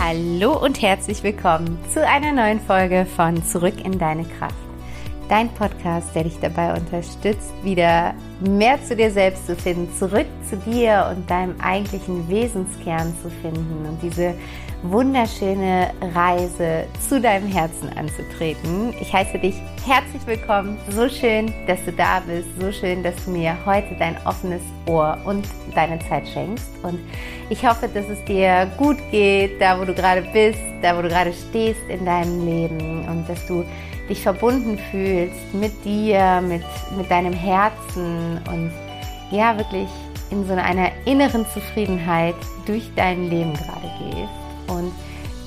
Hallo und herzlich willkommen zu einer neuen Folge von Zurück in deine Kraft. Dein Podcast, der dich dabei unterstützt, wieder mehr zu dir selbst zu finden, zurück zu dir und deinem eigentlichen Wesenskern zu finden und diese wunderschöne Reise zu deinem Herzen anzutreten. Ich heiße dich herzlich willkommen. So schön, dass du da bist. So schön, dass du mir heute dein offenes Ohr und deine Zeit schenkst. Und ich hoffe, dass es dir gut geht, da wo du gerade bist, da wo du gerade stehst in deinem Leben und dass du dich verbunden fühlst mit dir, mit, mit deinem Herzen und ja, wirklich in so einer inneren Zufriedenheit durch dein Leben gerade gehst. Und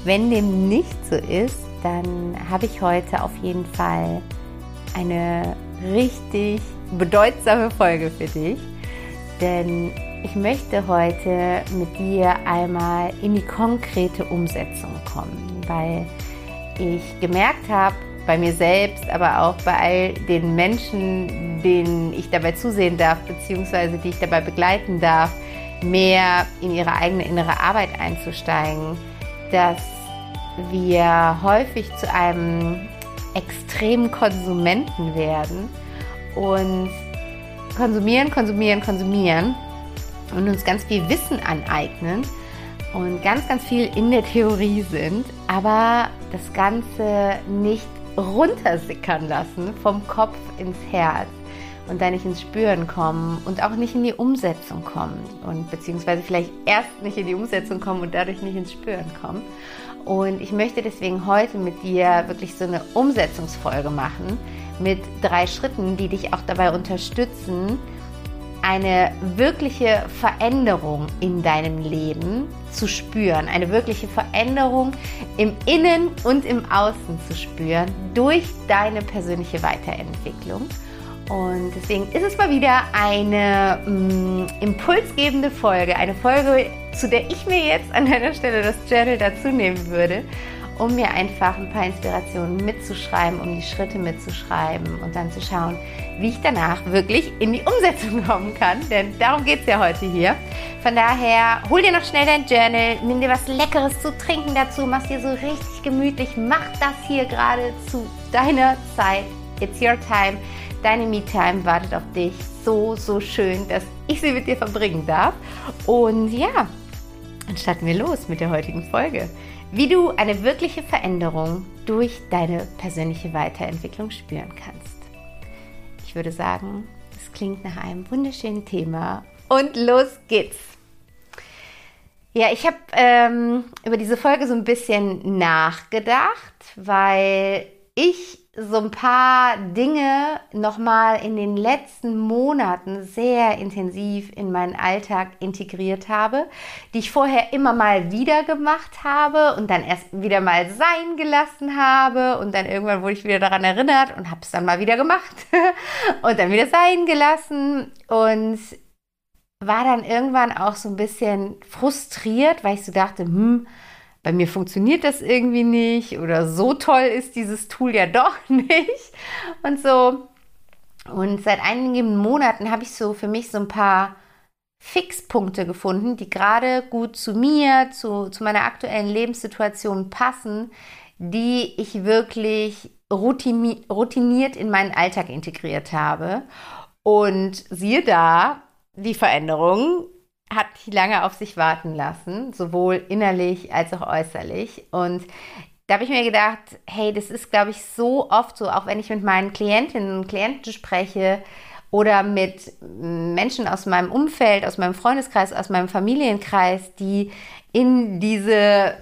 wenn dem nicht so ist, dann habe ich heute auf jeden Fall eine richtig bedeutsame Folge für dich. Denn ich möchte heute mit dir einmal in die konkrete Umsetzung kommen, weil ich gemerkt habe, bei mir selbst, aber auch bei all den Menschen, denen ich dabei zusehen darf, beziehungsweise die ich dabei begleiten darf, mehr in ihre eigene innere Arbeit einzusteigen, dass wir häufig zu einem extremen Konsumenten werden und konsumieren, konsumieren, konsumieren und uns ganz viel Wissen aneignen und ganz, ganz viel in der Theorie sind, aber das Ganze nicht runtersickern lassen vom Kopf ins Herz und da nicht ins Spüren kommen und auch nicht in die Umsetzung kommen und beziehungsweise vielleicht erst nicht in die Umsetzung kommen und dadurch nicht ins Spüren kommen. Und ich möchte deswegen heute mit dir wirklich so eine Umsetzungsfolge machen mit drei Schritten, die dich auch dabei unterstützen, eine wirkliche Veränderung in deinem Leben zu spüren, eine wirkliche Veränderung im Innen und im Außen zu spüren durch deine persönliche Weiterentwicklung. Und deswegen ist es mal wieder eine mh, mm, impulsgebende Folge, eine Folge, zu der ich mir jetzt an deiner Stelle das Journal dazu nehmen würde um mir einfach ein paar Inspirationen mitzuschreiben, um die Schritte mitzuschreiben und dann zu schauen, wie ich danach wirklich in die Umsetzung kommen kann. Denn darum geht es ja heute hier. Von daher, hol dir noch schnell dein Journal, nimm dir was Leckeres zu trinken dazu, mach dir so richtig gemütlich, mach das hier gerade zu deiner Zeit. It's your time. Deine Me-Time wartet auf dich. So, so schön, dass ich sie mit dir verbringen darf. Und ja, dann starten wir los mit der heutigen Folge wie du eine wirkliche Veränderung durch deine persönliche Weiterentwicklung spüren kannst. Ich würde sagen, es klingt nach einem wunderschönen Thema und los geht's. Ja, ich habe ähm, über diese Folge so ein bisschen nachgedacht, weil ich so ein paar Dinge nochmal in den letzten Monaten sehr intensiv in meinen Alltag integriert habe, die ich vorher immer mal wieder gemacht habe und dann erst wieder mal sein gelassen habe und dann irgendwann wurde ich wieder daran erinnert und habe es dann mal wieder gemacht und dann wieder sein gelassen und war dann irgendwann auch so ein bisschen frustriert, weil ich so dachte, hm, bei mir funktioniert das irgendwie nicht oder so toll ist dieses Tool ja doch nicht und so. Und seit einigen Monaten habe ich so für mich so ein paar Fixpunkte gefunden, die gerade gut zu mir, zu, zu meiner aktuellen Lebenssituation passen, die ich wirklich routiniert in meinen Alltag integriert habe. Und siehe da, die Veränderung hat nicht lange auf sich warten lassen, sowohl innerlich als auch äußerlich. Und da habe ich mir gedacht, hey, das ist, glaube ich, so oft so, auch wenn ich mit meinen Klientinnen und Klienten spreche oder mit Menschen aus meinem Umfeld, aus meinem Freundeskreis, aus meinem Familienkreis, die in diese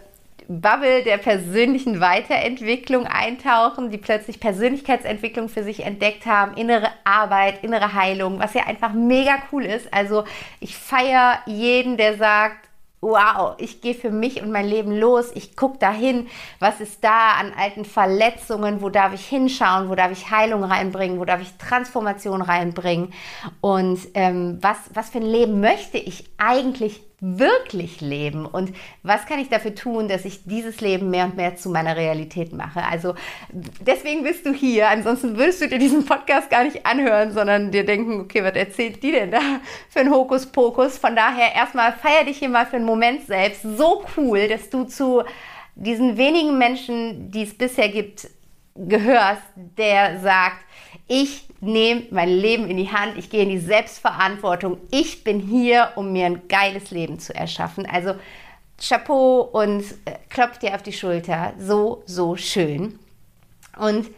Bubble der persönlichen Weiterentwicklung eintauchen, die plötzlich Persönlichkeitsentwicklung für sich entdeckt haben, innere Arbeit, innere Heilung, was ja einfach mega cool ist. Also ich feiere jeden, der sagt, wow, ich gehe für mich und mein Leben los, ich gucke dahin, was ist da an alten Verletzungen, wo darf ich hinschauen, wo darf ich Heilung reinbringen, wo darf ich Transformation reinbringen und ähm, was, was für ein Leben möchte ich eigentlich wirklich leben und was kann ich dafür tun, dass ich dieses Leben mehr und mehr zu meiner Realität mache. Also deswegen bist du hier. Ansonsten würdest du dir diesen Podcast gar nicht anhören, sondern dir denken, okay, was erzählt die denn da für ein Hokuspokus? Von daher erstmal feier dich hier mal für einen Moment selbst. So cool, dass du zu diesen wenigen Menschen, die es bisher gibt, gehörst, der sagt, ich nehme mein Leben in die Hand, ich gehe in die Selbstverantwortung, ich bin hier, um mir ein geiles Leben zu erschaffen. Also Chapeau und äh, klopft dir auf die Schulter, so, so schön. Und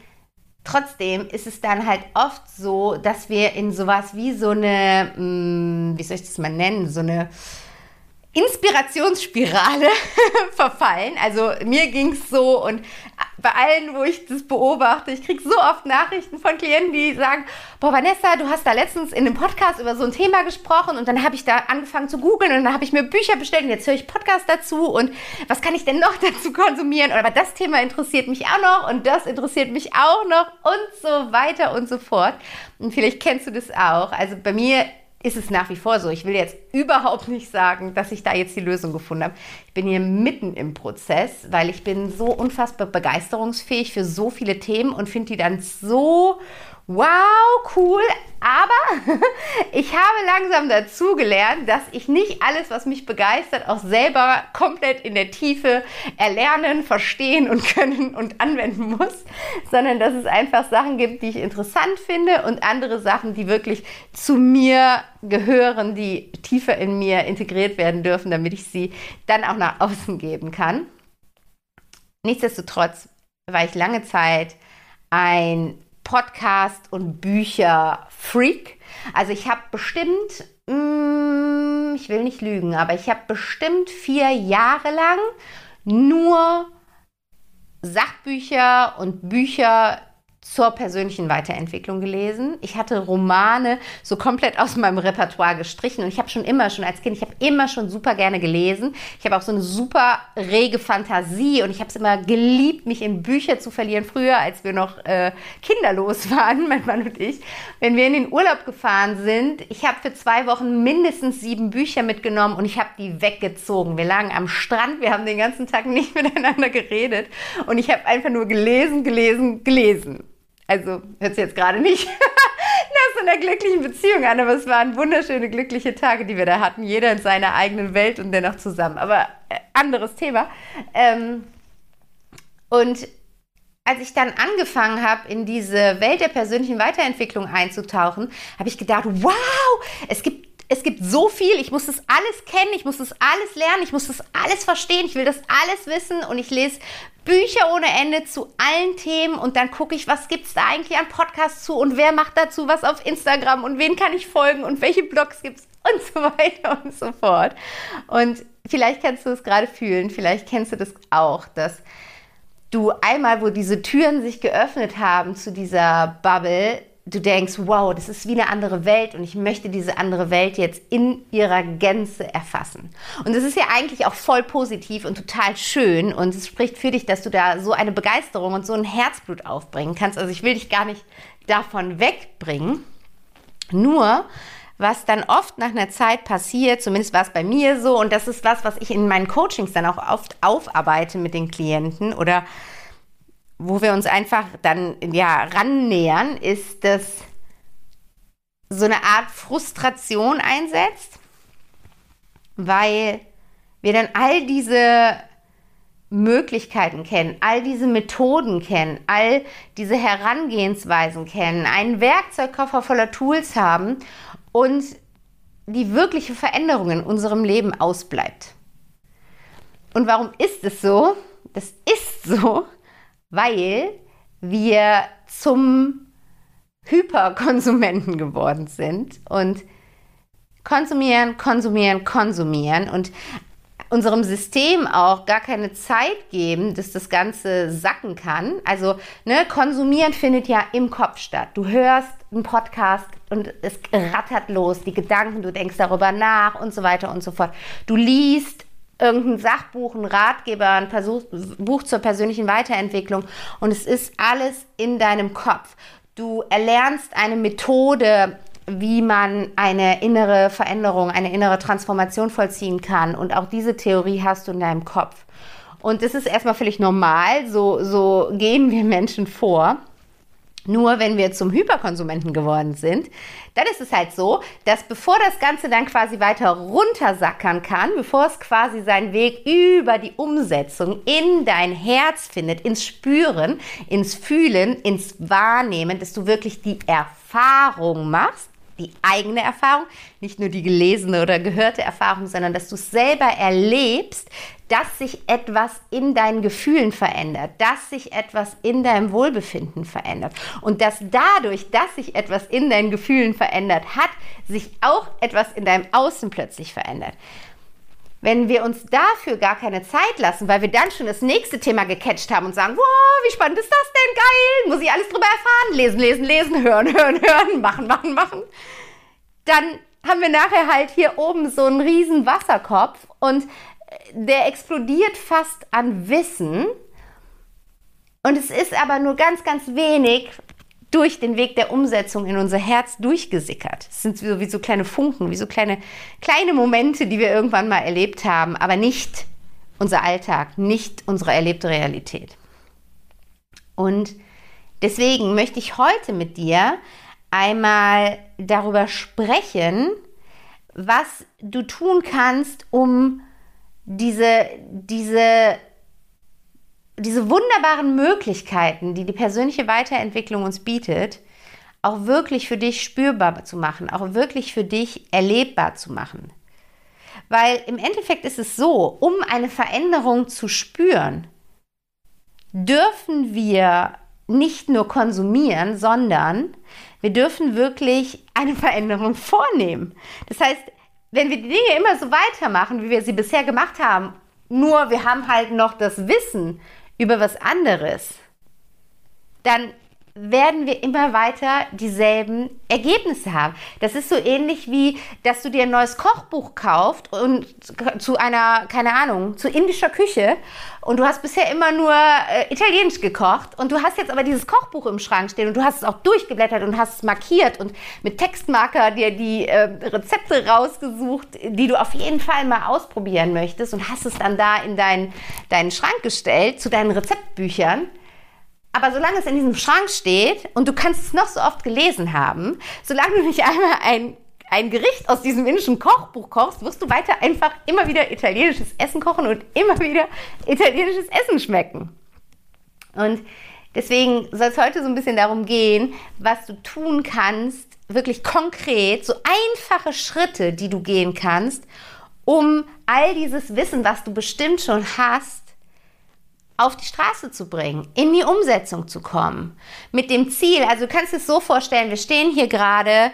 trotzdem ist es dann halt oft so, dass wir in sowas wie so eine, mm, wie soll ich das mal nennen, so eine Inspirationsspirale verfallen. Also mir ging es so und bei allen, wo ich das beobachte, ich kriege so oft Nachrichten von Klienten, die sagen, boah Vanessa, du hast da letztens in einem Podcast über so ein Thema gesprochen und dann habe ich da angefangen zu googeln und dann habe ich mir Bücher bestellt und jetzt höre ich Podcast dazu und was kann ich denn noch dazu konsumieren? Aber das Thema interessiert mich auch noch und das interessiert mich auch noch und so weiter und so fort. Und vielleicht kennst du das auch. Also bei mir ist es nach wie vor so. Ich will jetzt überhaupt nicht sagen, dass ich da jetzt die Lösung gefunden habe. Ich bin hier mitten im Prozess, weil ich bin so unfassbar begeisterungsfähig für so viele Themen und finde die dann so wow, cool, aber ich habe langsam dazu gelernt, dass ich nicht alles, was mich begeistert, auch selber komplett in der Tiefe erlernen, verstehen und können und anwenden muss, sondern dass es einfach Sachen gibt, die ich interessant finde und andere Sachen, die wirklich zu mir gehören, die tiefer in mir integriert werden dürfen, damit ich sie dann auch nach außen geben kann. Nichtsdestotrotz war ich lange Zeit ein Podcast und Bücher Freak. Also ich habe bestimmt, mm, ich will nicht lügen, aber ich habe bestimmt vier Jahre lang nur Sachbücher und Bücher zur persönlichen Weiterentwicklung gelesen. Ich hatte Romane so komplett aus meinem Repertoire gestrichen und ich habe schon immer, schon als Kind, ich habe immer schon super gerne gelesen. Ich habe auch so eine super rege Fantasie und ich habe es immer geliebt, mich in Bücher zu verlieren. Früher, als wir noch äh, kinderlos waren, mein Mann und ich, wenn wir in den Urlaub gefahren sind, ich habe für zwei Wochen mindestens sieben Bücher mitgenommen und ich habe die weggezogen. Wir lagen am Strand, wir haben den ganzen Tag nicht miteinander geredet und ich habe einfach nur gelesen, gelesen, gelesen. Also hört sich jetzt gerade nicht nach so einer glücklichen Beziehung an, aber es waren wunderschöne, glückliche Tage, die wir da hatten. Jeder in seiner eigenen Welt und dennoch zusammen. Aber äh, anderes Thema. Ähm, und als ich dann angefangen habe, in diese Welt der persönlichen Weiterentwicklung einzutauchen, habe ich gedacht, wow, es gibt es gibt so viel, ich muss das alles kennen, ich muss das alles lernen, ich muss das alles verstehen, ich will das alles wissen. Und ich lese Bücher ohne Ende zu allen Themen. Und dann gucke ich, was gibt es da eigentlich an Podcasts zu? Und wer macht dazu was auf Instagram? Und wen kann ich folgen? Und welche Blogs gibt es und so weiter und so fort. Und vielleicht kannst du es gerade fühlen, vielleicht kennst du das auch, dass du einmal, wo diese Türen sich geöffnet haben zu dieser Bubble, du denkst, wow, das ist wie eine andere Welt und ich möchte diese andere Welt jetzt in ihrer Gänze erfassen. Und das ist ja eigentlich auch voll positiv und total schön und es spricht für dich, dass du da so eine Begeisterung und so ein Herzblut aufbringen kannst. Also ich will dich gar nicht davon wegbringen. Nur, was dann oft nach einer Zeit passiert, zumindest war es bei mir so, und das ist was, was ich in meinen Coachings dann auch oft aufarbeite mit den Klienten oder wo wir uns einfach dann ja rannähern, ist, dass so eine Art Frustration einsetzt, weil wir dann all diese Möglichkeiten kennen, all diese Methoden kennen, all diese Herangehensweisen kennen, einen Werkzeugkoffer voller Tools haben und die wirkliche Veränderung in unserem Leben ausbleibt. Und warum ist es so? Das ist so, weil wir zum Hyperkonsumenten geworden sind und konsumieren, konsumieren, konsumieren und unserem System auch gar keine Zeit geben, dass das Ganze sacken kann. Also ne, konsumieren findet ja im Kopf statt. Du hörst einen Podcast und es rattert los, die Gedanken, du denkst darüber nach und so weiter und so fort. Du liest irgendein Sachbuch, ein Ratgeber, ein Buch zur persönlichen Weiterentwicklung und es ist alles in deinem Kopf. Du erlernst eine Methode, wie man eine innere Veränderung, eine innere Transformation vollziehen kann. Und auch diese Theorie hast du in deinem Kopf. Und das ist erstmal völlig normal, so, so gehen wir Menschen vor. Nur wenn wir zum Hyperkonsumenten geworden sind, dann ist es halt so, dass bevor das Ganze dann quasi weiter runtersackern kann, bevor es quasi seinen Weg über die Umsetzung in dein Herz findet, ins Spüren, ins Fühlen, ins Wahrnehmen, dass du wirklich die Erfahrung machst, die eigene Erfahrung, nicht nur die gelesene oder gehörte Erfahrung, sondern dass du es selber erlebst, dass sich etwas in deinen Gefühlen verändert, dass sich etwas in deinem Wohlbefinden verändert und dass dadurch, dass sich etwas in deinen Gefühlen verändert hat, sich auch etwas in deinem Außen plötzlich verändert. Wenn wir uns dafür gar keine Zeit lassen, weil wir dann schon das nächste Thema gecatcht haben und sagen, wow, wie spannend ist das denn, geil, muss ich alles drüber erfahren, lesen, lesen, lesen, hören, hören, hören, machen, machen, machen, dann haben wir nachher halt hier oben so einen riesen Wasserkopf und der explodiert fast an Wissen. Und es ist aber nur ganz, ganz wenig durch den Weg der Umsetzung in unser Herz durchgesickert. Es sind so wie so kleine Funken, wie so kleine, kleine Momente, die wir irgendwann mal erlebt haben, aber nicht unser Alltag, nicht unsere erlebte Realität. Und deswegen möchte ich heute mit dir einmal darüber sprechen, was du tun kannst, um diese, diese, diese wunderbaren Möglichkeiten, die die persönliche Weiterentwicklung uns bietet, auch wirklich für dich spürbar zu machen, auch wirklich für dich erlebbar zu machen. Weil im Endeffekt ist es so, um eine Veränderung zu spüren, dürfen wir nicht nur konsumieren, sondern wir dürfen wirklich eine Veränderung vornehmen. Das heißt, wenn wir die Dinge immer so weitermachen, wie wir sie bisher gemacht haben, nur wir haben halt noch das Wissen über was anderes, dann werden wir immer weiter dieselben Ergebnisse haben. Das ist so ähnlich wie, dass du dir ein neues Kochbuch kaufst und zu einer, keine Ahnung, zu indischer Küche und du hast bisher immer nur äh, italienisch gekocht und du hast jetzt aber dieses Kochbuch im Schrank stehen und du hast es auch durchgeblättert und hast es markiert und mit Textmarker dir die äh, Rezepte rausgesucht, die du auf jeden Fall mal ausprobieren möchtest und hast es dann da in deinen, deinen Schrank gestellt zu deinen Rezeptbüchern aber solange es in diesem Schrank steht und du kannst es noch so oft gelesen haben, solange du nicht einmal ein, ein Gericht aus diesem indischen Kochbuch kochst, wirst du weiter einfach immer wieder italienisches Essen kochen und immer wieder italienisches Essen schmecken. Und deswegen soll es heute so ein bisschen darum gehen, was du tun kannst, wirklich konkret, so einfache Schritte, die du gehen kannst, um all dieses Wissen, was du bestimmt schon hast, auf die Straße zu bringen, in die Umsetzung zu kommen. Mit dem Ziel, also du kannst es so vorstellen, wir stehen hier gerade,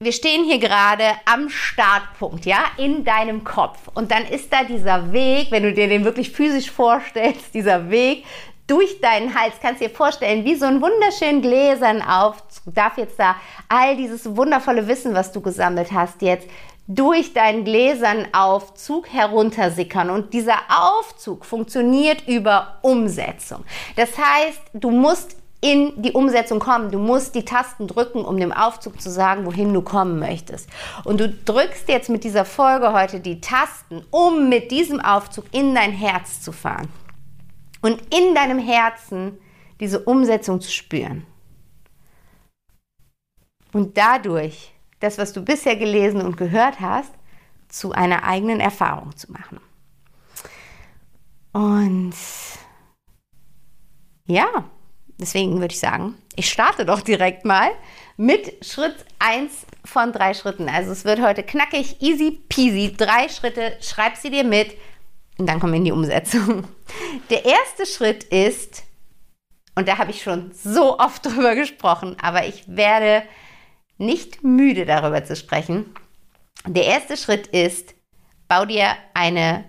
wir stehen hier gerade am Startpunkt, ja, in deinem Kopf. Und dann ist da dieser Weg, wenn du dir den wirklich physisch vorstellst, dieser Weg durch deinen Hals, kannst du dir vorstellen, wie so ein wunderschön Gläsern Aufzug, darf jetzt da all dieses wundervolle Wissen, was du gesammelt hast, jetzt durch deinen gläsernen Aufzug heruntersickern. Und dieser Aufzug funktioniert über Umsetzung. Das heißt, du musst in die Umsetzung kommen. Du musst die Tasten drücken, um dem Aufzug zu sagen, wohin du kommen möchtest. Und du drückst jetzt mit dieser Folge heute die Tasten, um mit diesem Aufzug in dein Herz zu fahren. Und in deinem Herzen diese Umsetzung zu spüren. Und dadurch das, was du bisher gelesen und gehört hast, zu einer eigenen Erfahrung zu machen. Und ja, deswegen würde ich sagen, ich starte doch direkt mal mit Schritt 1 von drei Schritten. Also es wird heute knackig, easy peasy. Drei Schritte, schreib sie dir mit und dann kommen wir in die Umsetzung. Der erste Schritt ist, und da habe ich schon so oft drüber gesprochen, aber ich werde nicht müde darüber zu sprechen. Der erste Schritt ist, bau dir eine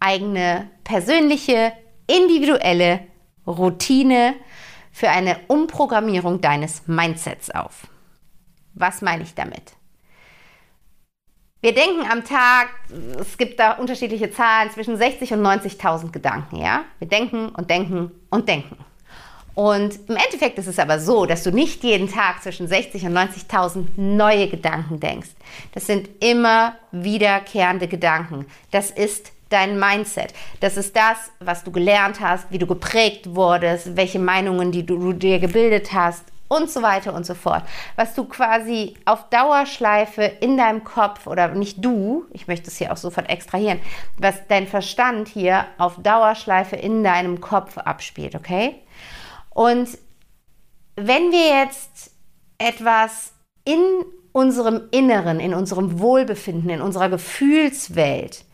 eigene persönliche, individuelle Routine für eine Umprogrammierung deines Mindsets auf. Was meine ich damit? Wir denken am Tag, es gibt da unterschiedliche Zahlen, zwischen 60 und 90.000 Gedanken, ja? Wir denken und denken und denken. Und im Endeffekt ist es aber so, dass du nicht jeden Tag zwischen 60 und 90.000 neue Gedanken denkst. Das sind immer wiederkehrende Gedanken. Das ist dein Mindset. Das ist das, was du gelernt hast, wie du geprägt wurdest, welche Meinungen, die du dir gebildet hast und so weiter und so fort. Was du quasi auf Dauerschleife in deinem Kopf oder nicht du, ich möchte es hier auch sofort extrahieren, was dein Verstand hier auf Dauerschleife in deinem Kopf abspielt, okay? Und wenn wir jetzt etwas in unserem Inneren, in unserem Wohlbefinden, in unserer Gefühlswelt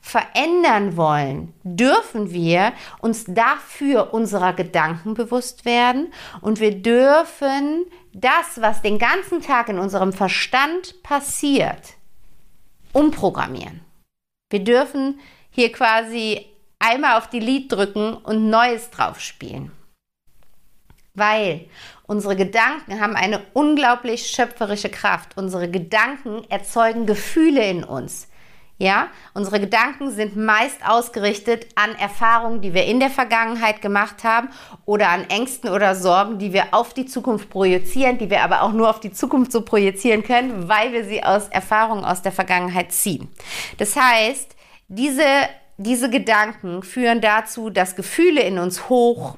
verändern wollen, dürfen wir uns dafür unserer Gedanken bewusst werden und wir dürfen das, was den ganzen Tag in unserem Verstand passiert, umprogrammieren. Wir dürfen hier quasi einmal auf die Lied drücken und Neues drauf spielen weil unsere Gedanken haben eine unglaublich schöpferische Kraft. Unsere Gedanken erzeugen Gefühle in uns. Ja, unsere Gedanken sind meist ausgerichtet an Erfahrungen, die wir in der Vergangenheit gemacht haben oder an Ängsten oder Sorgen, die wir auf die Zukunft projizieren, die wir aber auch nur auf die Zukunft so projizieren können, weil wir sie aus Erfahrungen aus der Vergangenheit ziehen. Das heißt, diese, diese Gedanken führen dazu, dass Gefühle in uns hoch,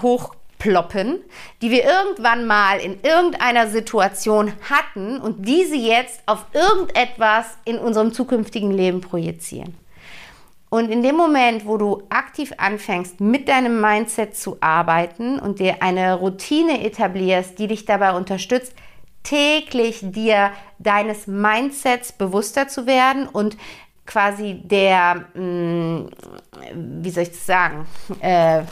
hoch ploppen, die wir irgendwann mal in irgendeiner Situation hatten und diese jetzt auf irgendetwas in unserem zukünftigen Leben projizieren. Und in dem Moment, wo du aktiv anfängst, mit deinem Mindset zu arbeiten und dir eine Routine etablierst, die dich dabei unterstützt, täglich dir deines Mindsets bewusster zu werden und quasi der, mm, wie soll ich das sagen, äh,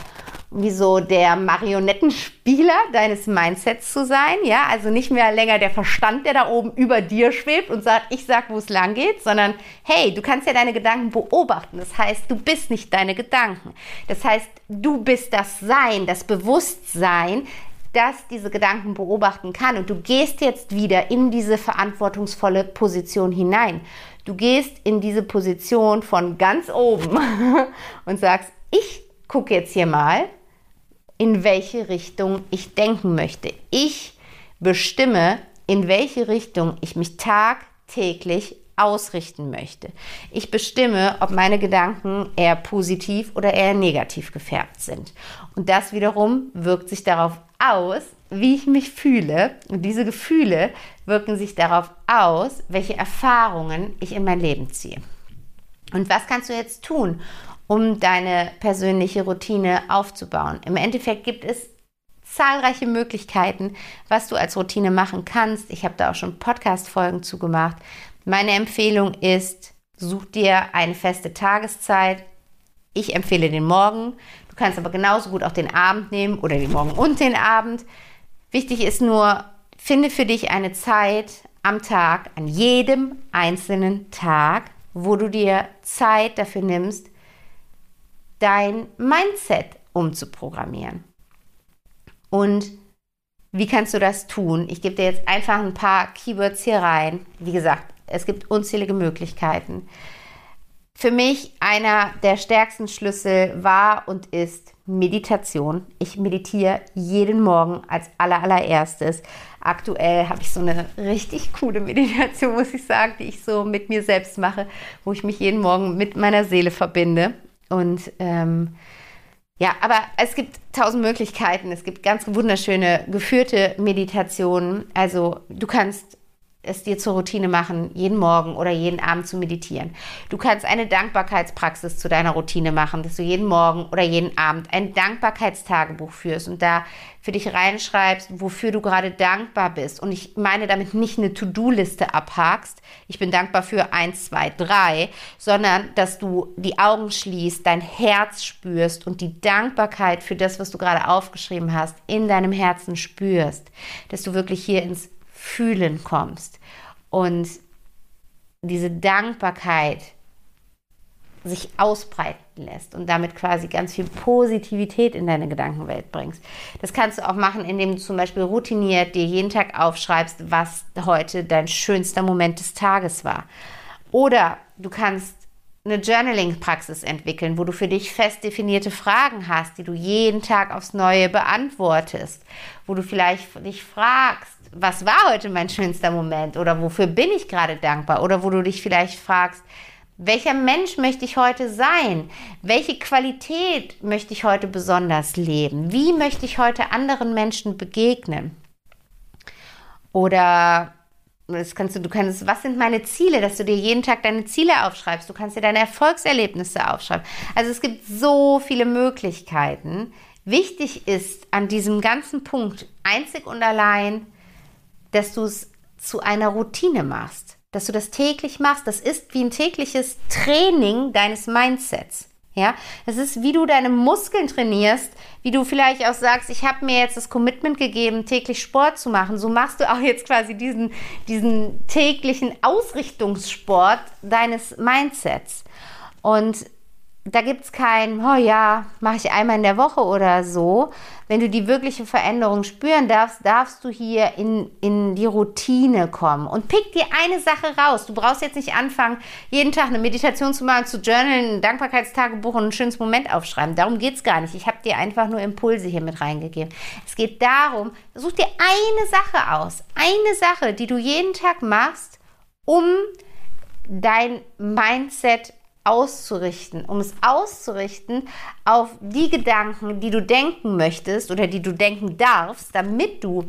wie so der Marionettenspieler deines Mindsets zu sein, ja, also nicht mehr länger der Verstand, der da oben über dir schwebt und sagt, ich sag, wo es lang geht, sondern hey, du kannst ja deine Gedanken beobachten. Das heißt, du bist nicht deine Gedanken. Das heißt, du bist das Sein, das Bewusstsein, das diese Gedanken beobachten kann und du gehst jetzt wieder in diese verantwortungsvolle Position hinein. Du gehst in diese Position von ganz oben und sagst, ich gucke jetzt hier mal, in welche Richtung ich denken möchte. Ich bestimme, in welche Richtung ich mich tagtäglich ausrichten möchte. Ich bestimme, ob meine Gedanken eher positiv oder eher negativ gefärbt sind. Und das wiederum wirkt sich darauf aus, wie ich mich fühle. Und diese Gefühle wirken sich darauf aus, welche Erfahrungen ich in mein Leben ziehe. Und was kannst du jetzt tun, um deine persönliche Routine aufzubauen. Im Endeffekt gibt es zahlreiche Möglichkeiten, was du als Routine machen kannst. Ich habe da auch schon Podcast-Folgen zugemacht. Meine Empfehlung ist, such dir eine feste Tageszeit. Ich empfehle den Morgen. Du kannst aber genauso gut auch den Abend nehmen oder den Morgen und den Abend. Wichtig ist nur, finde für dich eine Zeit am Tag, an jedem einzelnen Tag, wo du dir Zeit dafür nimmst, dein Mindset umzuprogrammieren. Und wie kannst du das tun? Ich gebe dir jetzt einfach ein paar Keywords hier rein. Wie gesagt, es gibt unzählige Möglichkeiten. Für mich einer der stärksten Schlüssel war und ist Meditation. Ich meditiere jeden Morgen als allererstes. Aktuell habe ich so eine richtig coole Meditation, muss ich sagen, die ich so mit mir selbst mache, wo ich mich jeden Morgen mit meiner Seele verbinde. Und ähm, ja, aber es gibt tausend Möglichkeiten. Es gibt ganz wunderschöne geführte Meditationen. Also du kannst es dir zur Routine machen, jeden Morgen oder jeden Abend zu meditieren. Du kannst eine Dankbarkeitspraxis zu deiner Routine machen, dass du jeden Morgen oder jeden Abend ein Dankbarkeitstagebuch führst und da für dich reinschreibst, wofür du gerade dankbar bist. Und ich meine damit nicht eine To-Do-Liste abhakst. Ich bin dankbar für eins, zwei, drei, sondern dass du die Augen schließt, dein Herz spürst und die Dankbarkeit für das, was du gerade aufgeschrieben hast, in deinem Herzen spürst. Dass du wirklich hier ins Fühlen kommst und diese Dankbarkeit sich ausbreiten lässt und damit quasi ganz viel Positivität in deine Gedankenwelt bringst. Das kannst du auch machen, indem du zum Beispiel routiniert dir jeden Tag aufschreibst, was heute dein schönster Moment des Tages war. Oder du kannst eine Journaling-Praxis entwickeln, wo du für dich fest definierte Fragen hast, die du jeden Tag aufs Neue beantwortest, wo du vielleicht dich fragst, was war heute mein schönster Moment oder wofür bin ich gerade dankbar oder wo du dich vielleicht fragst, welcher Mensch möchte ich heute sein? Welche Qualität möchte ich heute besonders leben? Wie möchte ich heute anderen Menschen begegnen? Oder das kannst du, du kannst, was sind meine Ziele, dass du dir jeden Tag deine Ziele aufschreibst. Du kannst dir deine Erfolgserlebnisse aufschreiben. Also es gibt so viele Möglichkeiten. Wichtig ist an diesem ganzen Punkt einzig und allein, dass du es zu einer Routine machst, dass du das täglich machst. Das ist wie ein tägliches Training deines Mindsets. Ja, es ist, wie du deine Muskeln trainierst, wie du vielleicht auch sagst, ich habe mir jetzt das Commitment gegeben, täglich Sport zu machen. So machst du auch jetzt quasi diesen, diesen täglichen Ausrichtungssport deines Mindsets. Und da gibt es kein, oh ja, mache ich einmal in der Woche oder so. Wenn du die wirkliche Veränderung spüren darfst, darfst du hier in, in die Routine kommen und pick dir eine Sache raus. Du brauchst jetzt nicht anfangen, jeden Tag eine Meditation zu machen, zu journalen, ein Dankbarkeitstagebuch und ein schönes Moment aufschreiben. Darum geht es gar nicht. Ich habe dir einfach nur Impulse hier mit reingegeben. Es geht darum, such dir eine Sache aus. Eine Sache, die du jeden Tag machst, um dein Mindset auszurichten, um es auszurichten auf die Gedanken, die du denken möchtest oder die du denken darfst, damit du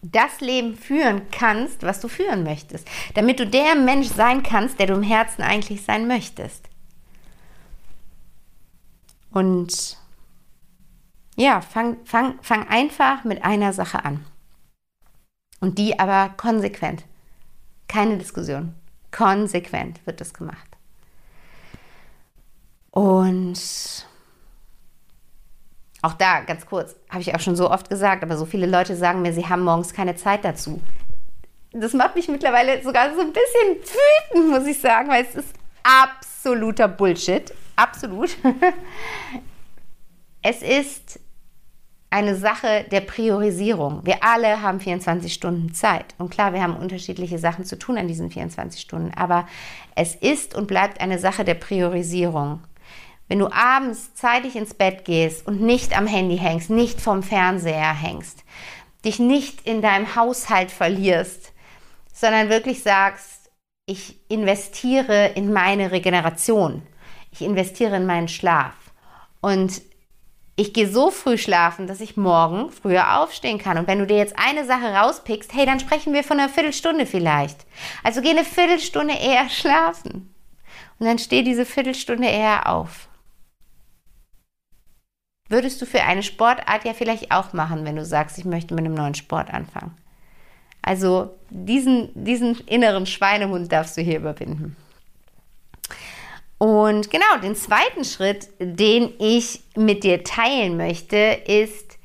das Leben führen kannst, was du führen möchtest, damit du der Mensch sein kannst, der du im Herzen eigentlich sein möchtest. Und ja, fang, fang, fang einfach mit einer Sache an. Und die aber konsequent. Keine Diskussion. Konsequent wird das gemacht. Und auch da, ganz kurz, habe ich auch schon so oft gesagt, aber so viele Leute sagen mir, sie haben morgens keine Zeit dazu. Das macht mich mittlerweile sogar so ein bisschen wütend, muss ich sagen, weil es ist absoluter Bullshit. Absolut. es ist eine Sache der Priorisierung. Wir alle haben 24 Stunden Zeit. Und klar, wir haben unterschiedliche Sachen zu tun an diesen 24 Stunden. Aber es ist und bleibt eine Sache der Priorisierung. Wenn du abends zeitig ins Bett gehst und nicht am Handy hängst, nicht vom Fernseher hängst, dich nicht in deinem Haushalt verlierst, sondern wirklich sagst, ich investiere in meine Regeneration, ich investiere in meinen Schlaf und ich gehe so früh schlafen, dass ich morgen früher aufstehen kann. Und wenn du dir jetzt eine Sache rauspickst, hey, dann sprechen wir von einer Viertelstunde vielleicht. Also geh eine Viertelstunde eher schlafen. Und dann steh diese Viertelstunde eher auf. Würdest du für eine Sportart ja vielleicht auch machen, wenn du sagst, ich möchte mit einem neuen Sport anfangen. Also diesen, diesen inneren Schweinehund darfst du hier überwinden. Und genau, den zweiten Schritt, den ich mit dir teilen möchte, ist,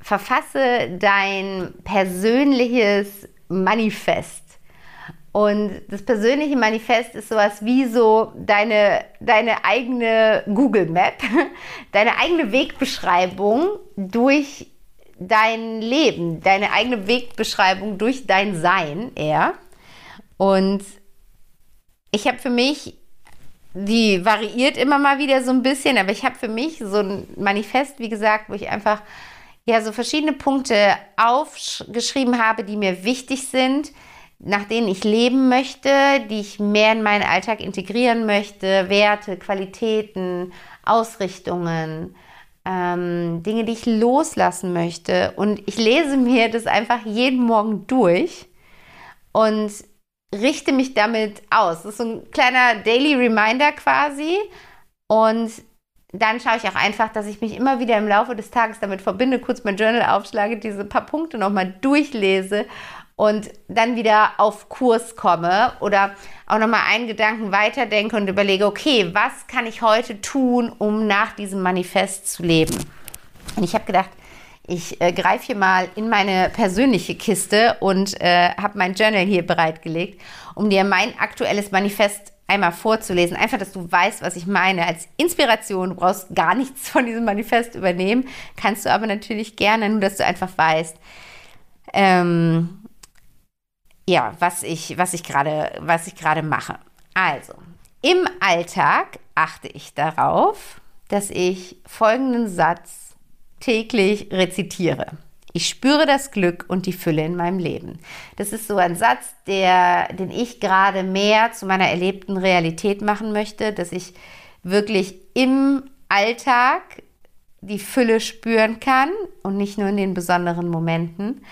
verfasse dein persönliches Manifest. Und das persönliche Manifest ist sowas wie so deine, deine eigene Google Map, deine eigene Wegbeschreibung durch dein Leben, deine eigene Wegbeschreibung durch dein Sein eher. Und ich habe für mich, die variiert immer mal wieder so ein bisschen, aber ich habe für mich so ein Manifest, wie gesagt, wo ich einfach ja so verschiedene Punkte aufgeschrieben habe, die mir wichtig sind nach denen ich leben möchte, die ich mehr in meinen Alltag integrieren möchte, Werte, Qualitäten, Ausrichtungen, ähm, Dinge, die ich loslassen möchte. Und ich lese mir das einfach jeden Morgen durch und richte mich damit aus. Das ist so ein kleiner Daily Reminder quasi. Und dann schaue ich auch einfach, dass ich mich immer wieder im Laufe des Tages damit verbinde, kurz mein Journal aufschlage, diese paar Punkte nochmal durchlese und dann wieder auf Kurs komme oder auch nochmal einen Gedanken weiterdenke und überlege, okay, was kann ich heute tun, um nach diesem Manifest zu leben? Und ich habe gedacht, ich äh, greife hier mal in meine persönliche Kiste und äh, habe mein Journal hier bereitgelegt, um dir mein aktuelles Manifest einmal vorzulesen. Einfach, dass du weißt, was ich meine. Als Inspiration, du brauchst gar nichts von diesem Manifest übernehmen. Kannst du aber natürlich gerne, nur dass du einfach weißt, ähm, ja, was ich, was ich gerade, was ich gerade mache. Also, Im Alltag achte ich darauf, dass ich folgenden Satz täglich rezitiere. Ich spüre das Glück und die Fülle in meinem Leben. Das ist so ein Satz, der, den ich gerade mehr zu meiner erlebten Realität machen möchte, dass ich wirklich im Alltag die Fülle spüren kann und nicht nur in den besonderen Momenten.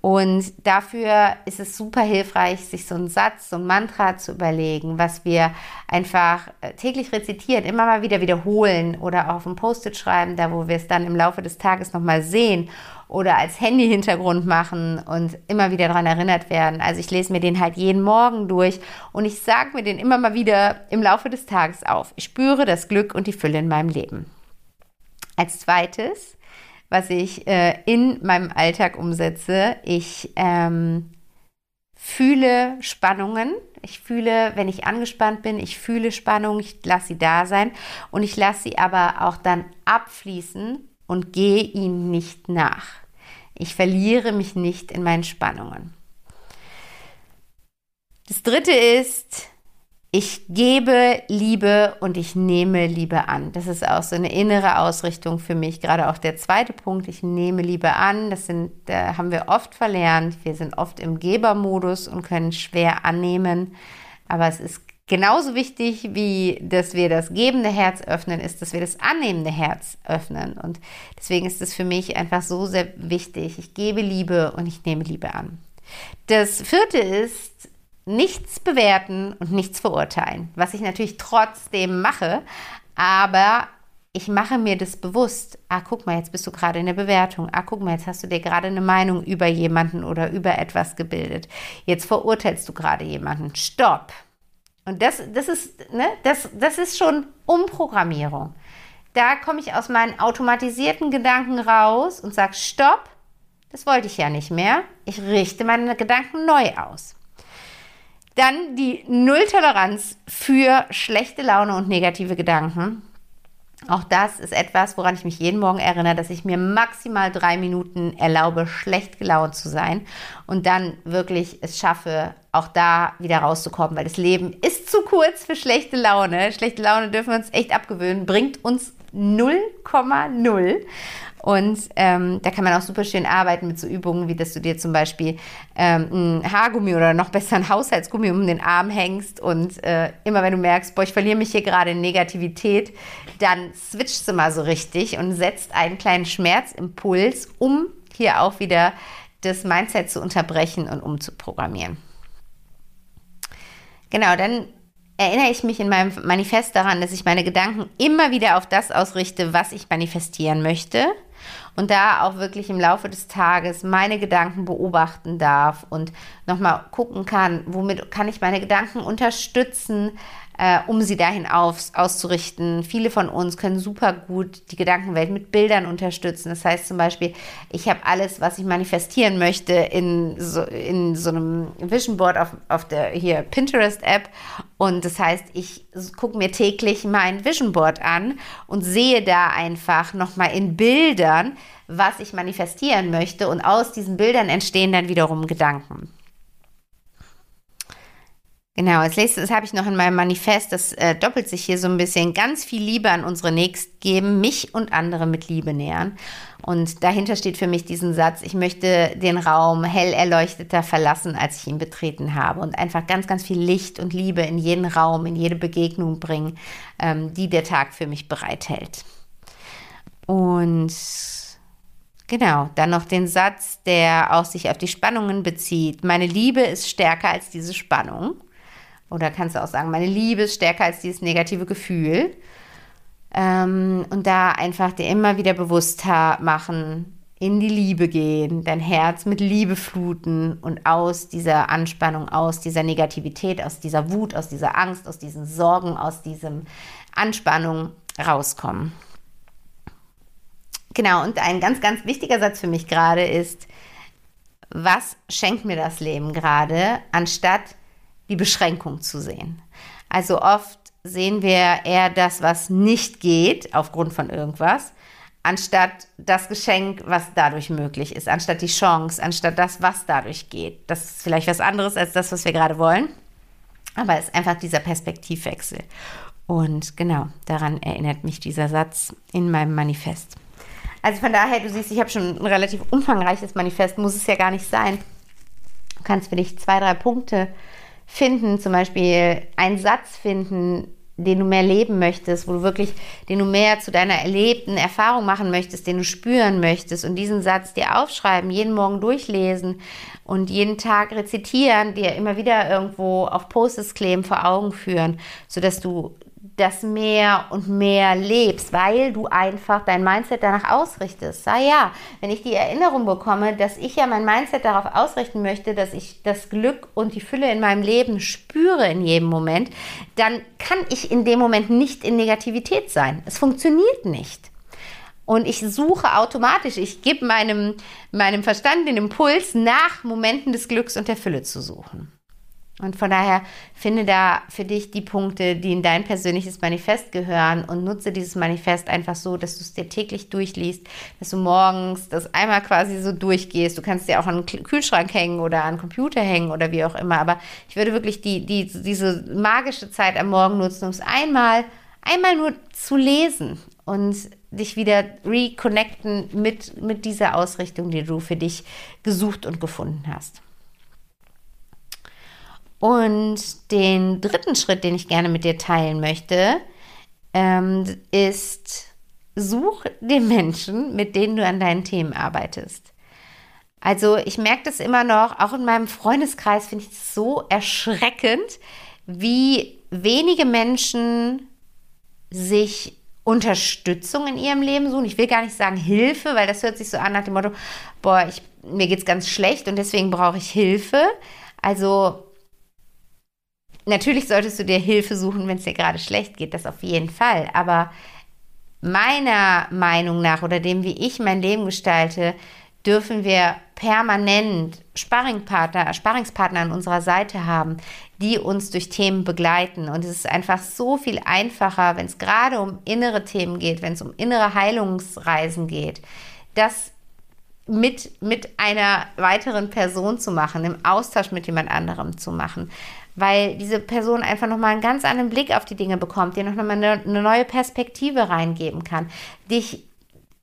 Und dafür ist es super hilfreich, sich so einen Satz, so ein Mantra zu überlegen, was wir einfach äh, täglich rezitieren, immer mal wieder wiederholen oder auf ein Post-it schreiben, da wo wir es dann im Laufe des Tages nochmal sehen oder als Handy-Hintergrund machen und immer wieder daran erinnert werden. Also ich lese mir den halt jeden Morgen durch und ich sage mir den immer mal wieder im Laufe des Tages auf. Ich spüre das Glück und die Fülle in meinem Leben. Als zweites was ich äh, in meinem Alltag umsetze. Ich ähm, fühle Spannungen. Ich fühle, wenn ich angespannt bin, ich fühle Spannung, ich lasse sie da sein und ich lasse sie aber auch dann abfließen und gehe ihnen nicht nach. Ich verliere mich nicht in meinen Spannungen. Das dritte ist, ich gebe Liebe und ich nehme Liebe an. Das ist auch so eine innere Ausrichtung für mich. Gerade auch der zweite Punkt, ich nehme Liebe an. Das sind, da haben wir oft verlernt. Wir sind oft im Gebermodus und können schwer annehmen. Aber es ist genauso wichtig, wie dass wir das gebende Herz öffnen, ist, dass wir das annehmende Herz öffnen. Und deswegen ist es für mich einfach so sehr wichtig. Ich gebe Liebe und ich nehme Liebe an. Das vierte ist, nichts bewerten und nichts verurteilen, was ich natürlich trotzdem mache, aber ich mache mir das bewusst. Ah, guck mal, jetzt bist du gerade in der Bewertung. Ah, guck mal, jetzt hast du dir gerade eine Meinung über jemanden oder über etwas gebildet. Jetzt verurteilst du gerade jemanden. Stopp. Und das, das, ist, ne, das, das ist schon Umprogrammierung. Da komme ich aus meinen automatisierten Gedanken raus und sage, stopp, das wollte ich ja nicht mehr. Ich richte meine Gedanken neu aus. Dann die Nulltoleranz für schlechte Laune und negative Gedanken. Auch das ist etwas, woran ich mich jeden Morgen erinnere, dass ich mir maximal drei Minuten erlaube, schlecht gelaunt zu sein und dann wirklich es schaffe, auch da wieder rauszukommen, weil das Leben ist zu kurz für schlechte Laune. Schlechte Laune dürfen wir uns echt abgewöhnen, bringt uns 0,0. Und ähm, da kann man auch super schön arbeiten mit so Übungen, wie dass du dir zum Beispiel ähm, ein Haargummi oder noch besser ein Haushaltsgummi um den Arm hängst und äh, immer wenn du merkst, boah, ich verliere mich hier gerade in Negativität, dann switchst du mal so richtig und setzt einen kleinen Schmerzimpuls, um hier auch wieder das Mindset zu unterbrechen und umzuprogrammieren. Genau, dann erinnere ich mich in meinem Manifest daran, dass ich meine Gedanken immer wieder auf das ausrichte, was ich manifestieren möchte und da auch wirklich im Laufe des Tages meine Gedanken beobachten darf und nochmal gucken kann, womit kann ich meine Gedanken unterstützen, äh, um sie dahin auf, auszurichten. Viele von uns können super gut die Gedankenwelt mit Bildern unterstützen. Das heißt zum Beispiel, ich habe alles, was ich manifestieren möchte, in so, in so einem Vision Board auf, auf der hier Pinterest-App. Und das heißt, ich gucke mir täglich mein Vision Board an und sehe da einfach nochmal in Bildern, was ich manifestieren möchte. Und aus diesen Bildern entstehen dann wiederum Gedanken. Genau, als nächstes habe ich noch in meinem Manifest, das äh, doppelt sich hier so ein bisschen, ganz viel Liebe an unsere Nächsten geben, mich und andere mit Liebe nähern. Und dahinter steht für mich diesen Satz, ich möchte den Raum hell erleuchteter verlassen, als ich ihn betreten habe. Und einfach ganz, ganz viel Licht und Liebe in jeden Raum, in jede Begegnung bringen, ähm, die der Tag für mich bereithält. Und Genau, dann noch den Satz, der auch sich auf die Spannungen bezieht. Meine Liebe ist stärker als diese Spannung. Oder kannst du auch sagen, meine Liebe ist stärker als dieses negative Gefühl. Ähm, und da einfach dir immer wieder bewusst machen, in die Liebe gehen, dein Herz mit Liebe fluten und aus dieser Anspannung, aus dieser Negativität, aus dieser Wut, aus dieser Angst, aus diesen Sorgen, aus diesem Anspannung rauskommen. Genau, und ein ganz, ganz wichtiger Satz für mich gerade ist, was schenkt mir das Leben gerade, anstatt die Beschränkung zu sehen. Also oft sehen wir eher das, was nicht geht, aufgrund von irgendwas, anstatt das Geschenk, was dadurch möglich ist, anstatt die Chance, anstatt das, was dadurch geht. Das ist vielleicht was anderes als das, was wir gerade wollen. Aber es ist einfach dieser Perspektivwechsel. Und genau, daran erinnert mich dieser Satz in meinem Manifest. Also von daher, du siehst, ich habe schon ein relativ umfangreiches Manifest, muss es ja gar nicht sein. Du kannst für dich zwei, drei Punkte finden, zum Beispiel einen Satz finden, den du mehr leben möchtest, wo du wirklich, den du mehr zu deiner erlebten Erfahrung machen möchtest, den du spüren möchtest und diesen Satz dir aufschreiben, jeden Morgen durchlesen und jeden Tag rezitieren, dir immer wieder irgendwo auf Posts kleben, vor Augen führen, sodass du das mehr und mehr lebst, weil du einfach dein Mindset danach ausrichtest. Sei ja, wenn ich die Erinnerung bekomme, dass ich ja mein Mindset darauf ausrichten möchte, dass ich das Glück und die Fülle in meinem Leben spüre in jedem Moment, dann kann ich in dem Moment nicht in Negativität sein. Es funktioniert nicht. Und ich suche automatisch, ich gebe meinem, meinem Verstand den Impuls, nach Momenten des Glücks und der Fülle zu suchen. Und von daher finde da für dich die Punkte, die in dein persönliches Manifest gehören und nutze dieses Manifest einfach so, dass du es dir täglich durchliest, dass du morgens das einmal quasi so durchgehst. Du kannst dir auch an den Kühlschrank hängen oder an den Computer hängen oder wie auch immer. Aber ich würde wirklich die, die, diese magische Zeit am Morgen nutzen, um es einmal, einmal nur zu lesen und dich wieder reconnecten mit, mit dieser Ausrichtung, die du für dich gesucht und gefunden hast. Und den dritten Schritt, den ich gerne mit dir teilen möchte, ähm, ist, such die Menschen, mit denen du an deinen Themen arbeitest. Also ich merke das immer noch, auch in meinem Freundeskreis finde ich es so erschreckend, wie wenige Menschen sich Unterstützung in ihrem Leben suchen. Ich will gar nicht sagen Hilfe, weil das hört sich so an nach dem Motto, boah, ich, mir geht es ganz schlecht und deswegen brauche ich Hilfe. Also natürlich solltest du dir Hilfe suchen, wenn es dir gerade schlecht geht, das auf jeden Fall. Aber meiner Meinung nach oder dem, wie ich mein Leben gestalte, dürfen wir permanent Sparringpartner, Sparringspartner an unserer Seite haben, die uns durch Themen begleiten. Und es ist einfach so viel einfacher, wenn es gerade um innere Themen geht, wenn es um innere Heilungsreisen geht, das mit, mit einer weiteren Person zu machen, im Austausch mit jemand anderem zu machen weil diese Person einfach nochmal einen ganz anderen Blick auf die Dinge bekommt, dir nochmal eine, eine neue Perspektive reingeben kann, dich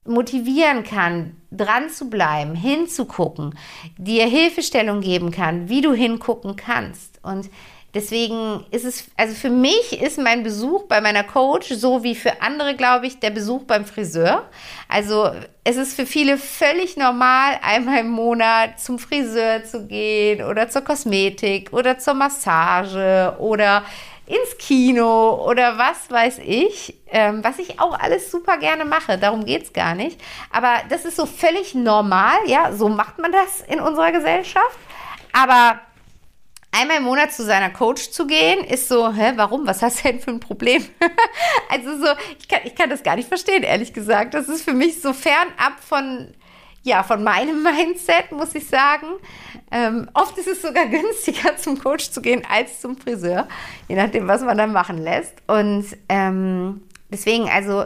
motivieren kann, dran zu bleiben, hinzugucken, dir Hilfestellung geben kann, wie du hingucken kannst. Und Deswegen ist es, also für mich ist mein Besuch bei meiner Coach so wie für andere, glaube ich, der Besuch beim Friseur. Also es ist für viele völlig normal, einmal im Monat zum Friseur zu gehen oder zur Kosmetik oder zur Massage oder ins Kino oder was weiß ich, ähm, was ich auch alles super gerne mache, darum geht es gar nicht. Aber das ist so völlig normal, ja, so macht man das in unserer Gesellschaft. Aber einmal im Monat zu seiner Coach zu gehen, ist so, hä, warum? Was hast du denn für ein Problem? also so, ich kann, ich kann das gar nicht verstehen, ehrlich gesagt. Das ist für mich so fernab von, ja, von meinem Mindset, muss ich sagen. Ähm, oft ist es sogar günstiger, zum Coach zu gehen, als zum Friseur, je nachdem, was man dann machen lässt. Und ähm, deswegen, also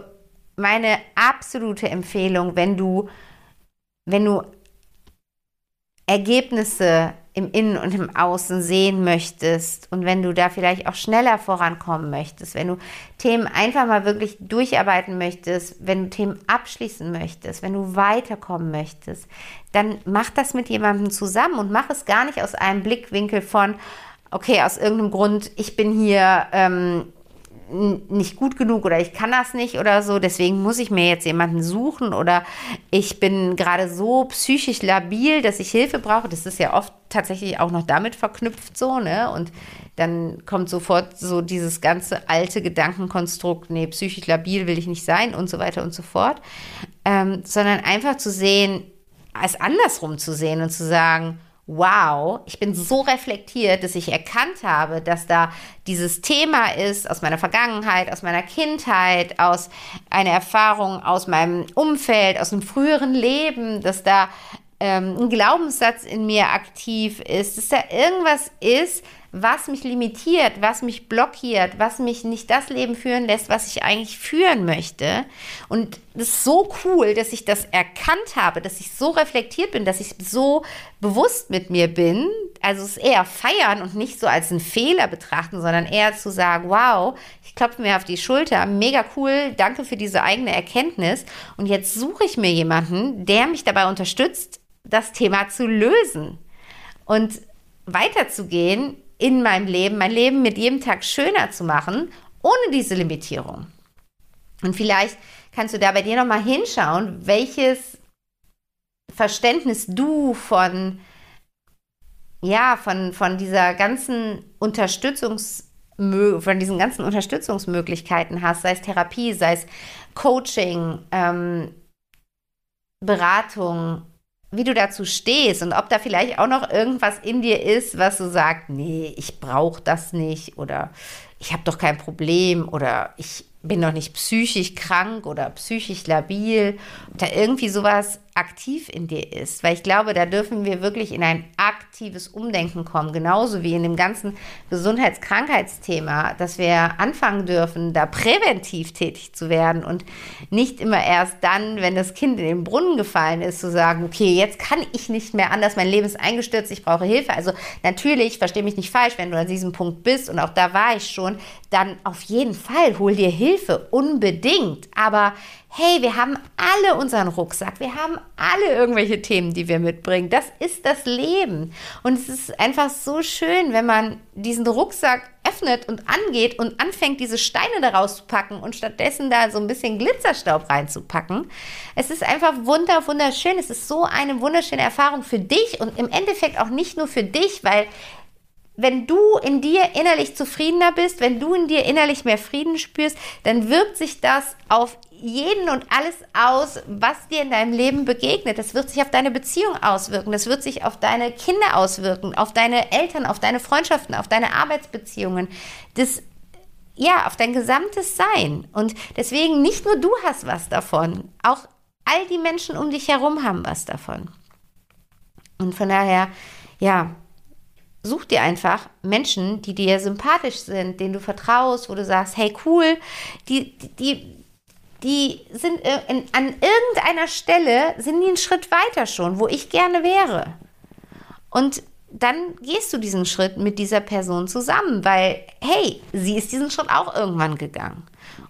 meine absolute Empfehlung, wenn du, wenn du Ergebnisse im Innen und im Außen sehen möchtest und wenn du da vielleicht auch schneller vorankommen möchtest, wenn du Themen einfach mal wirklich durcharbeiten möchtest, wenn du Themen abschließen möchtest, wenn du weiterkommen möchtest, dann mach das mit jemandem zusammen und mach es gar nicht aus einem Blickwinkel von, okay, aus irgendeinem Grund, ich bin hier ähm, nicht gut genug oder ich kann das nicht oder so, deswegen muss ich mir jetzt jemanden suchen oder ich bin gerade so psychisch labil, dass ich Hilfe brauche. Das ist ja oft tatsächlich auch noch damit verknüpft so, ne? Und dann kommt sofort so dieses ganze alte Gedankenkonstrukt, nee, psychisch labil will ich nicht sein und so weiter und so fort. Ähm, sondern einfach zu sehen, es andersrum zu sehen und zu sagen, wow, ich bin so reflektiert, dass ich erkannt habe, dass da dieses Thema ist aus meiner Vergangenheit, aus meiner Kindheit, aus einer Erfahrung aus meinem Umfeld, aus einem früheren Leben, dass da ähm, ein Glaubenssatz in mir aktiv ist, dass da irgendwas ist, was mich limitiert, was mich blockiert, was mich nicht das Leben führen lässt, was ich eigentlich führen möchte. Und das ist so cool, dass ich das erkannt habe, dass ich so reflektiert bin, dass ich so bewusst mit mir bin. Also es eher feiern und nicht so als einen Fehler betrachten, sondern eher zu sagen, wow, ich klopfe mir auf die Schulter, mega cool, danke für diese eigene Erkenntnis. Und jetzt suche ich mir jemanden, der mich dabei unterstützt, das Thema zu lösen und weiterzugehen in meinem Leben, mein Leben mit jedem Tag schöner zu machen, ohne diese Limitierung. Und vielleicht kannst du da bei dir nochmal hinschauen, welches Verständnis du von, ja, von, von dieser ganzen Unterstützungs- von diesen ganzen Unterstützungsmöglichkeiten hast, sei es Therapie, sei es Coaching, ähm, Beratung, wie du dazu stehst und ob da vielleicht auch noch irgendwas in dir ist, was du sagst, nee, ich brauche das nicht oder ich habe doch kein Problem oder ich bin doch nicht psychisch krank oder psychisch labil, da irgendwie sowas aktiv in dir ist. Weil ich glaube, da dürfen wir wirklich in ein aktives Umdenken kommen, genauso wie in dem ganzen Gesundheitskrankheitsthema, dass wir anfangen dürfen, da präventiv tätig zu werden und nicht immer erst dann, wenn das Kind in den Brunnen gefallen ist, zu sagen, okay, jetzt kann ich nicht mehr anders, mein Leben ist eingestürzt, ich brauche Hilfe. Also natürlich, verstehe mich nicht falsch, wenn du an diesem Punkt bist und auch da war ich schon, dann auf jeden Fall hol dir Hilfe, unbedingt. Aber hey, wir haben alle unseren Rucksack, wir haben alle irgendwelche Themen, die wir mitbringen. Das ist das Leben. Und es ist einfach so schön, wenn man diesen Rucksack öffnet und angeht und anfängt, diese Steine daraus zu packen und stattdessen da so ein bisschen Glitzerstaub reinzupacken. Es ist einfach wunder, wunderschön. Es ist so eine wunderschöne Erfahrung für dich und im Endeffekt auch nicht nur für dich, weil wenn du in dir innerlich zufriedener bist, wenn du in dir innerlich mehr Frieden spürst, dann wirkt sich das auf jeden und alles aus, was dir in deinem Leben begegnet. Das wird sich auf deine Beziehung auswirken, das wird sich auf deine Kinder auswirken, auf deine Eltern, auf deine Freundschaften, auf deine Arbeitsbeziehungen. Das ja, auf dein gesamtes Sein. Und deswegen nicht nur du hast was davon, auch all die Menschen um dich herum haben was davon. Und von daher, ja, such dir einfach Menschen, die dir sympathisch sind, denen du vertraust, wo du sagst, hey cool, die, die, die sind in, an irgendeiner Stelle, sind die einen Schritt weiter schon, wo ich gerne wäre. Und dann gehst du diesen Schritt mit dieser Person zusammen, weil, hey, sie ist diesen Schritt auch irgendwann gegangen.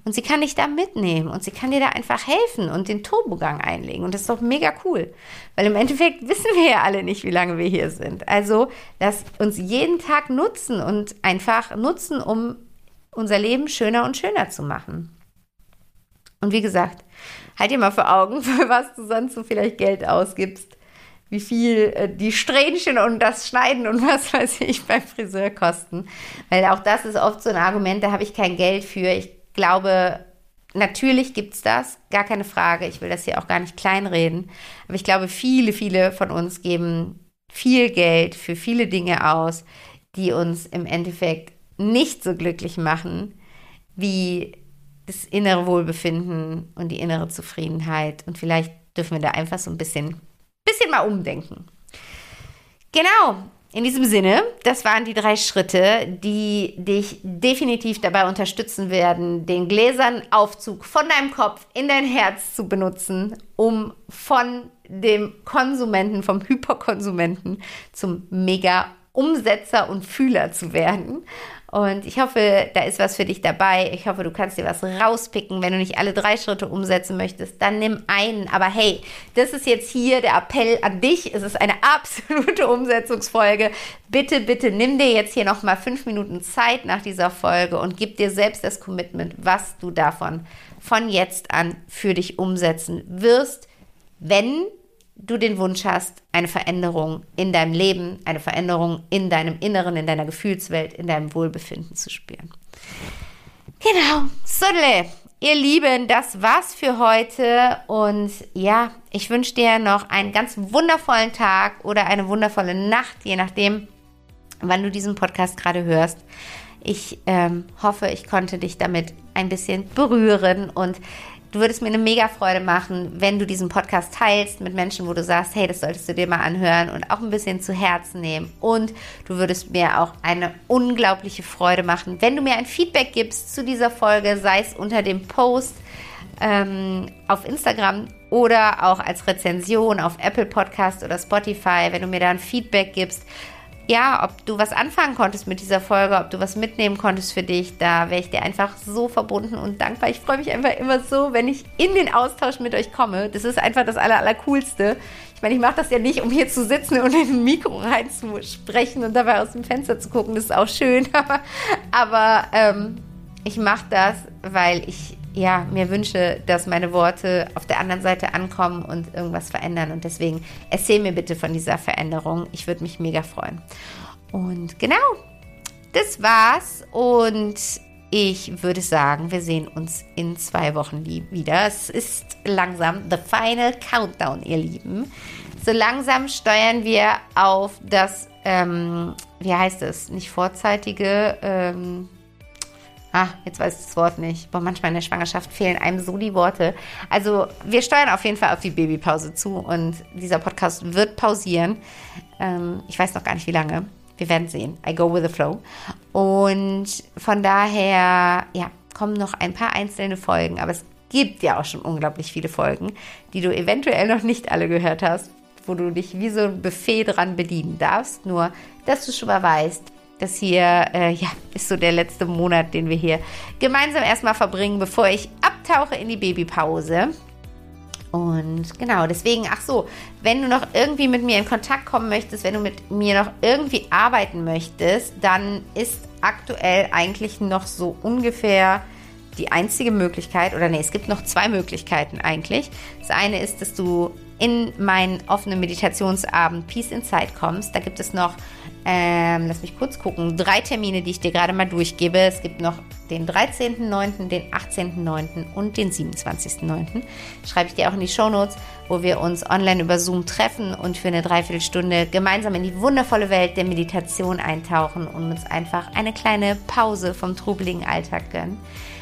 Und sie kann dich da mitnehmen und sie kann dir da einfach helfen und den Turbogang einlegen. Und das ist doch mega cool. Weil im Endeffekt wissen wir ja alle nicht, wie lange wir hier sind. Also lass uns jeden Tag nutzen und einfach nutzen, um unser Leben schöner und schöner zu machen. Und wie gesagt, halt dir mal vor Augen, für was du sonst so vielleicht Geld ausgibst wie viel äh, die Strähnchen und das Schneiden und was weiß ich beim Friseur kosten. Weil auch das ist oft so ein Argument, da habe ich kein Geld für. Ich glaube, natürlich gibt es das, gar keine Frage. Ich will das hier auch gar nicht kleinreden. Aber ich glaube, viele, viele von uns geben viel Geld für viele Dinge aus, die uns im Endeffekt nicht so glücklich machen, wie das innere Wohlbefinden und die innere Zufriedenheit. Und vielleicht dürfen wir da einfach so ein bisschen bisschen mal umdenken. Genau, in diesem Sinne, das waren die drei Schritte, die dich definitiv dabei unterstützen werden, den gläsernen Aufzug von deinem Kopf in dein Herz zu benutzen, um von dem Konsumenten, vom Hyperkonsumenten zum Mega-Umsetzer und Fühler zu werden. Und ich hoffe, da ist was für dich dabei. Ich hoffe, du kannst dir was rauspicken. Wenn du nicht alle drei Schritte umsetzen möchtest, dann nimm einen. Aber hey, das ist jetzt hier der Appell an dich. Es ist eine absolute Umsetzungsfolge. Bitte, bitte nimm dir jetzt hier nochmal fünf Minuten Zeit nach dieser Folge und gib dir selbst das Commitment, was du davon von jetzt an für dich umsetzen wirst, wenn du den Wunsch hast, eine Veränderung in deinem Leben, eine Veränderung in deinem Inneren, in deiner Gefühlswelt, in deinem Wohlbefinden zu spüren. Genau, Sodle, ihr Lieben, das war's für heute und ja, ich wünsche dir noch einen ganz wundervollen Tag oder eine wundervolle Nacht, je nachdem, wann du diesen Podcast gerade hörst. Ich ähm, hoffe, ich konnte dich damit ein bisschen berühren und du würdest mir eine mega Freude machen, wenn du diesen Podcast teilst mit Menschen, wo du sagst, hey, das solltest du dir mal anhören und auch ein bisschen zu Herzen nehmen. Und du würdest mir auch eine unglaubliche Freude machen, wenn du mir ein Feedback gibst zu dieser Folge, sei es unter dem Post ähm, auf Instagram oder auch als Rezension auf Apple Podcast oder Spotify, wenn du mir da ein Feedback gibst ja, ob du was anfangen konntest mit dieser Folge, ob du was mitnehmen konntest für dich, da wäre ich dir einfach so verbunden und dankbar. Ich freue mich einfach immer so, wenn ich in den Austausch mit euch komme. Das ist einfach das Aller, Allercoolste. Ich meine, ich mache das ja nicht, um hier zu sitzen und in ein Mikro reinzusprechen und dabei aus dem Fenster zu gucken. Das ist auch schön. Aber ähm, ich mache das, weil ich ja, mir wünsche, dass meine Worte auf der anderen Seite ankommen und irgendwas verändern. Und deswegen erzähl mir bitte von dieser Veränderung. Ich würde mich mega freuen. Und genau, das war's. Und ich würde sagen, wir sehen uns in zwei Wochen wieder. Es ist langsam the final countdown, ihr Lieben. So langsam steuern wir auf das, ähm, wie heißt es, nicht vorzeitige, ähm, Ah, jetzt weiß ich das Wort nicht. Boah, manchmal in der Schwangerschaft fehlen einem so die Worte. Also, wir steuern auf jeden Fall auf die Babypause zu und dieser Podcast wird pausieren. Ähm, ich weiß noch gar nicht, wie lange. Wir werden sehen. I go with the flow. Und von daher, ja, kommen noch ein paar einzelne Folgen, aber es gibt ja auch schon unglaublich viele Folgen, die du eventuell noch nicht alle gehört hast, wo du dich wie so ein Buffet dran bedienen darfst. Nur, dass du schon mal weißt, das hier äh, ja, ist so der letzte Monat, den wir hier gemeinsam erstmal verbringen, bevor ich abtauche in die Babypause. Und genau, deswegen, ach so, wenn du noch irgendwie mit mir in Kontakt kommen möchtest, wenn du mit mir noch irgendwie arbeiten möchtest, dann ist aktuell eigentlich noch so ungefähr die einzige Möglichkeit, oder nee, es gibt noch zwei Möglichkeiten eigentlich. Das eine ist, dass du in meinen offenen Meditationsabend Peace Inside kommst. Da gibt es noch ähm, lass mich kurz gucken, drei Termine, die ich dir gerade mal durchgebe. Es gibt noch den 13.09., den 18.09. und den 27.09. Schreibe ich dir auch in die Shownotes, wo wir uns online über Zoom treffen und für eine Dreiviertelstunde gemeinsam in die wundervolle Welt der Meditation eintauchen und uns einfach eine kleine Pause vom trubeligen Alltag gönnen.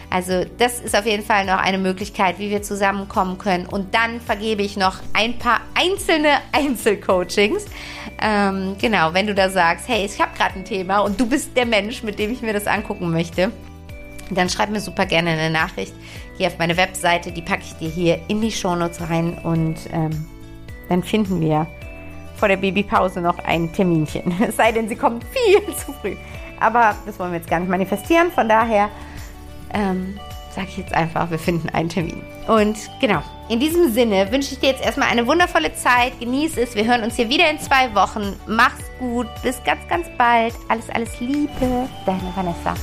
Also das ist auf jeden Fall noch eine Möglichkeit, wie wir zusammenkommen können. Und dann vergebe ich noch ein paar einzelne Einzelcoachings. Ähm, genau, wenn du da sagst, hey, ich habe gerade ein Thema und du bist der Mensch, mit dem ich mir das angucken möchte, dann schreib mir super gerne eine Nachricht hier auf meine Webseite. Die packe ich dir hier in die Shownotes rein und ähm, dann finden wir vor der Babypause noch ein Terminchen. Es sei denn, sie kommt viel zu früh. Aber das wollen wir jetzt gar nicht manifestieren. Von daher ähm, sage ich jetzt einfach, wir finden einen Termin. Und genau, in diesem Sinne wünsche ich dir jetzt erstmal eine wundervolle Zeit. Genieß es. Wir hören uns hier wieder in zwei Wochen. Mach's gut. Bis ganz, ganz bald. Alles, alles Liebe. Deine Vanessa.